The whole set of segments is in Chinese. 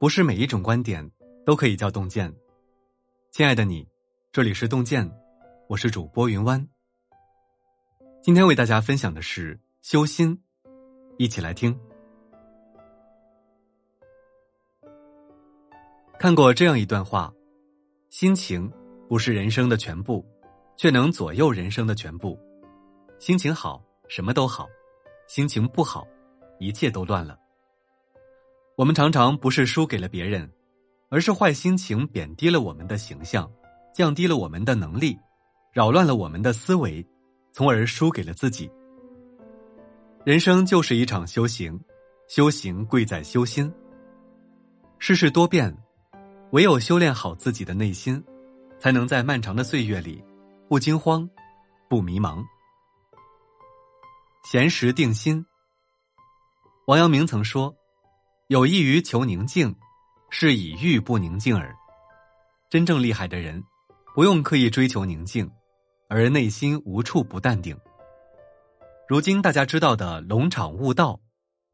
不是每一种观点都可以叫洞见。亲爱的你，这里是洞见，我是主播云湾。今天为大家分享的是修心，一起来听。看过这样一段话：心情不是人生的全部，却能左右人生的全部。心情好，什么都好；心情不好，一切都乱了。我们常常不是输给了别人，而是坏心情贬低了我们的形象，降低了我们的能力，扰乱了我们的思维，从而输给了自己。人生就是一场修行，修行贵在修心。世事多变，唯有修炼好自己的内心，才能在漫长的岁月里不惊慌，不迷茫。闲时定心。王阳明曾说。有益于求宁静，是以欲不宁静耳。真正厉害的人，不用刻意追求宁静，而内心无处不淡定。如今大家知道的“龙场悟道”，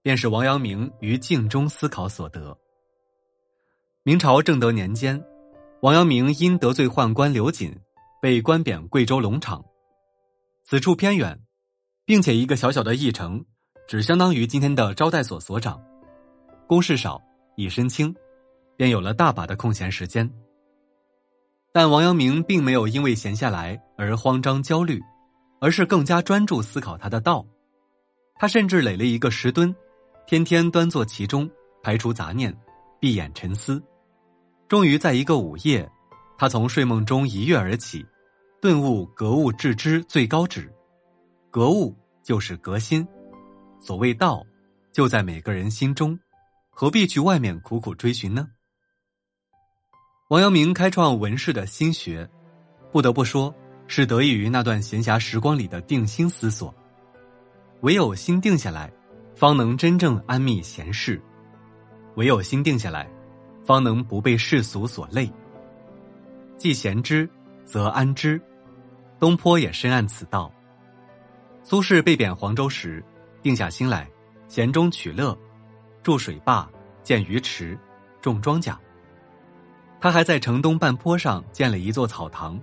便是王阳明于静中思考所得。明朝正德年间，王阳明因得罪宦官刘瑾，被官贬贵州龙场。此处偏远，并且一个小小的驿城，只相当于今天的招待所所长。公事少，一身轻，便有了大把的空闲时间。但王阳明并没有因为闲下来而慌张焦虑，而是更加专注思考他的道。他甚至垒了一个石墩，天天端坐其中，排除杂念，闭眼沉思。终于在一个午夜，他从睡梦中一跃而起，顿悟格物致知最高旨。格物就是革新，所谓道，就在每个人心中。何必去外面苦苦追寻呢？王阳明开创文士的心学，不得不说是得益于那段闲暇时光里的定心思索。唯有心定下来，方能真正安谧闲适；唯有心定下来，方能不被世俗所累。既闲之，则安之。东坡也深谙此道。苏轼被贬黄州时，定下心来，闲中取乐。筑水坝，建鱼池，种庄稼。他还在城东半坡上建了一座草堂，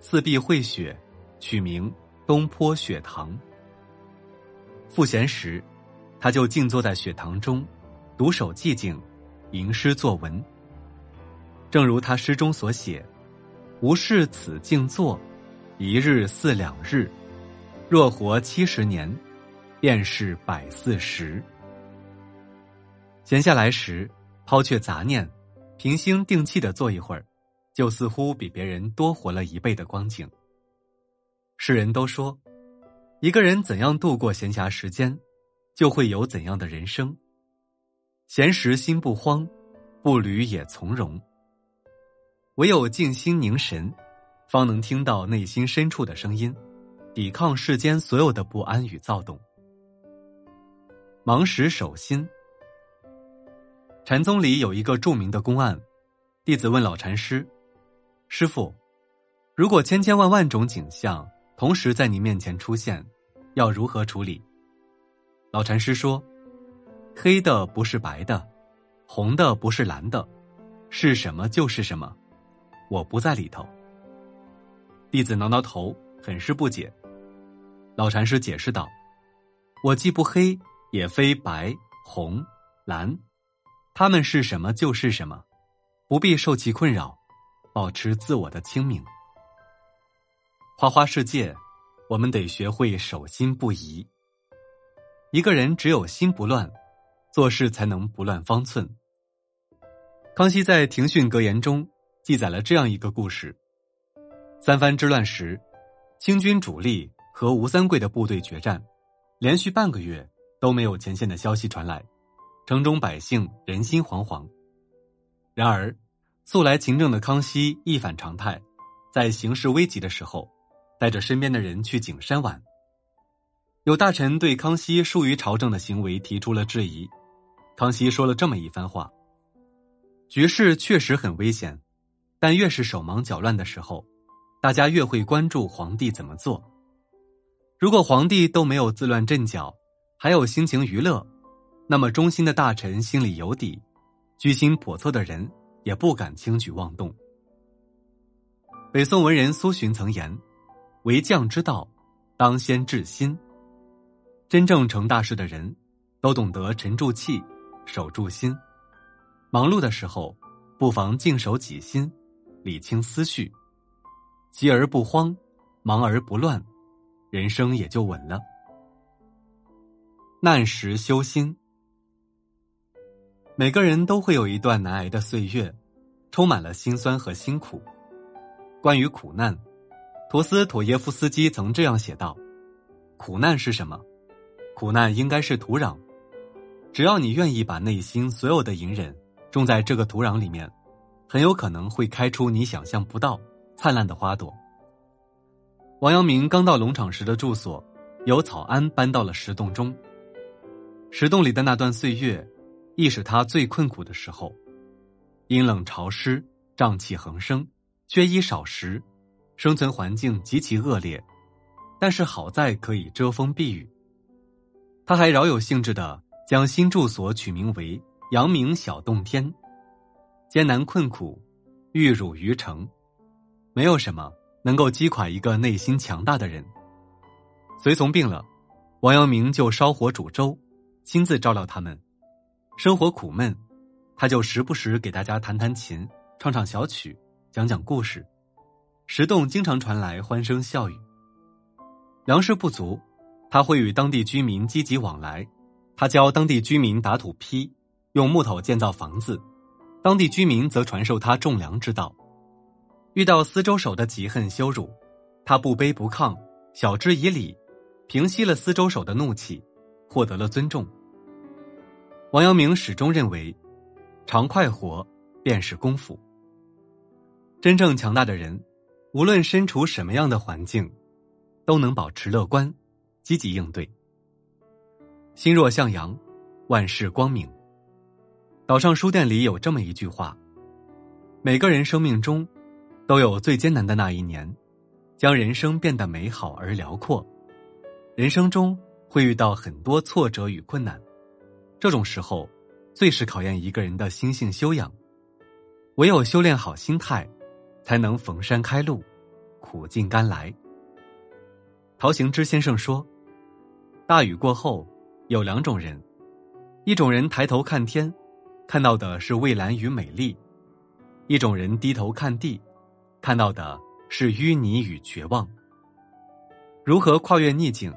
四壁绘雪，取名东坡雪堂。赋闲时，他就静坐在雪堂中，独守寂静，吟诗作文。正如他诗中所写：“无事此静坐，一日似两日。若活七十年，便是百四十。”闲下来时，抛却杂念，平心定气的坐一会儿，就似乎比别人多活了一倍的光景。世人都说，一个人怎样度过闲暇时间，就会有怎样的人生。闲时心不慌，步履也从容。唯有静心凝神，方能听到内心深处的声音，抵抗世间所有的不安与躁动。忙时守心。禅宗里有一个著名的公案，弟子问老禅师：“师傅，如果千千万万种景象同时在你面前出现，要如何处理？”老禅师说：“黑的不是白的，红的不是蓝的，是什么就是什么，我不在里头。”弟子挠挠头，很是不解。老禅师解释道：“我既不黑，也非白、红、蓝。”他们是什么就是什么，不必受其困扰，保持自我的清明。花花世界，我们得学会守心不移。一个人只有心不乱，做事才能不乱方寸。康熙在《庭训格言》中记载了这样一个故事：三藩之乱时，清军主力和吴三桂的部队决战，连续半个月都没有前线的消息传来。城中百姓人心惶惶。然而，素来勤政的康熙一反常态，在形势危急的时候，带着身边的人去景山玩。有大臣对康熙疏于朝政的行为提出了质疑，康熙说了这么一番话：“局势确实很危险，但越是手忙脚乱的时候，大家越会关注皇帝怎么做。如果皇帝都没有自乱阵脚，还有心情娱乐。”那么忠心的大臣心里有底，居心叵测的人也不敢轻举妄动。北宋文人苏洵曾言：“为将之道，当先治心。”真正成大事的人，都懂得沉住气，守住心。忙碌的时候，不妨静守己心，理清思绪，急而不慌，忙而不乱，人生也就稳了。难时修心。每个人都会有一段难挨的岁月，充满了辛酸和辛苦。关于苦难，陀思妥耶夫斯基曾这样写道：“苦难是什么？”苦难应该是土壤，只要你愿意把内心所有的隐忍种在这个土壤里面，很有可能会开出你想象不到灿烂的花朵。王阳明刚到龙场时的住所，由草庵搬到了石洞中。石洞里的那段岁月，亦是他最困苦的时候，阴冷潮湿，瘴气横生，缺衣少食，生存环境极其恶劣。但是好在可以遮风避雨。他还饶有兴致的将新住所取名为“阳明小洞天”。艰难困苦，玉汝于成，没有什么能够击垮一个内心强大的人。随从病了，王阳明就烧火煮粥，亲自照料他们。生活苦闷，他就时不时给大家弹弹琴，唱唱小曲，讲讲故事。石洞经常传来欢声笑语。粮食不足。他会与当地居民积极往来，他教当地居民打土坯，用木头建造房子，当地居民则传授他种粮之道。遇到司州守的嫉恨羞辱，他不卑不亢，晓之以理，平息了司州守的怒气，获得了尊重。王阳明始终认为，常快活便是功夫。真正强大的人，无论身处什么样的环境，都能保持乐观。积极应对，心若向阳，万事光明。岛上书店里有这么一句话：每个人生命中，都有最艰难的那一年，将人生变得美好而辽阔。人生中会遇到很多挫折与困难，这种时候，最是考验一个人的心性修养。唯有修炼好心态，才能逢山开路，苦尽甘来。陶行知先生说：“大雨过后，有两种人，一种人抬头看天，看到的是蔚蓝与美丽；一种人低头看地，看到的是淤泥与绝望。如何跨越逆境，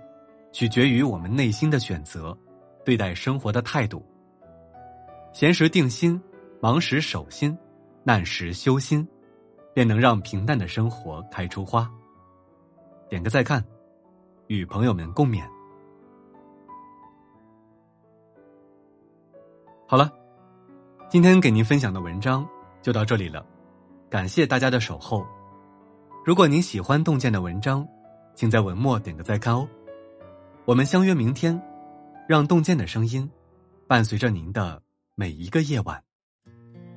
取决于我们内心的选择，对待生活的态度。闲时定心，忙时守心，难时修心，便能让平淡的生活开出花。”点个再看。与朋友们共勉。好了，今天给您分享的文章就到这里了，感谢大家的守候。如果您喜欢洞见的文章，请在文末点个再看哦。我们相约明天，让洞见的声音伴随着您的每一个夜晚。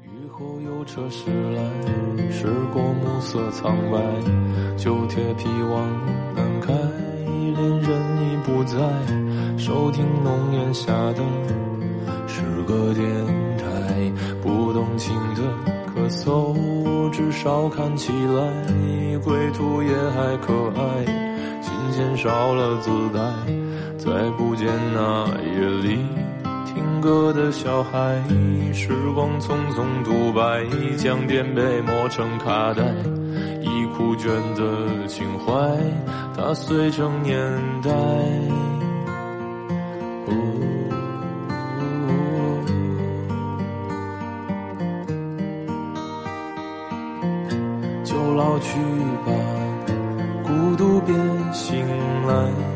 雨后有车驶来，驶过暮色苍白，旧铁皮往南开。恋人已不在，收听浓烟下的是个电台，不动情的咳嗽，至少看起来归途也还可爱。琴弦少了姿态，再不见那夜里听歌的小孩。时光匆匆独白，将颠沛磨成卡带。已枯卷的情怀，它碎成年代。就老去吧，孤独别醒来。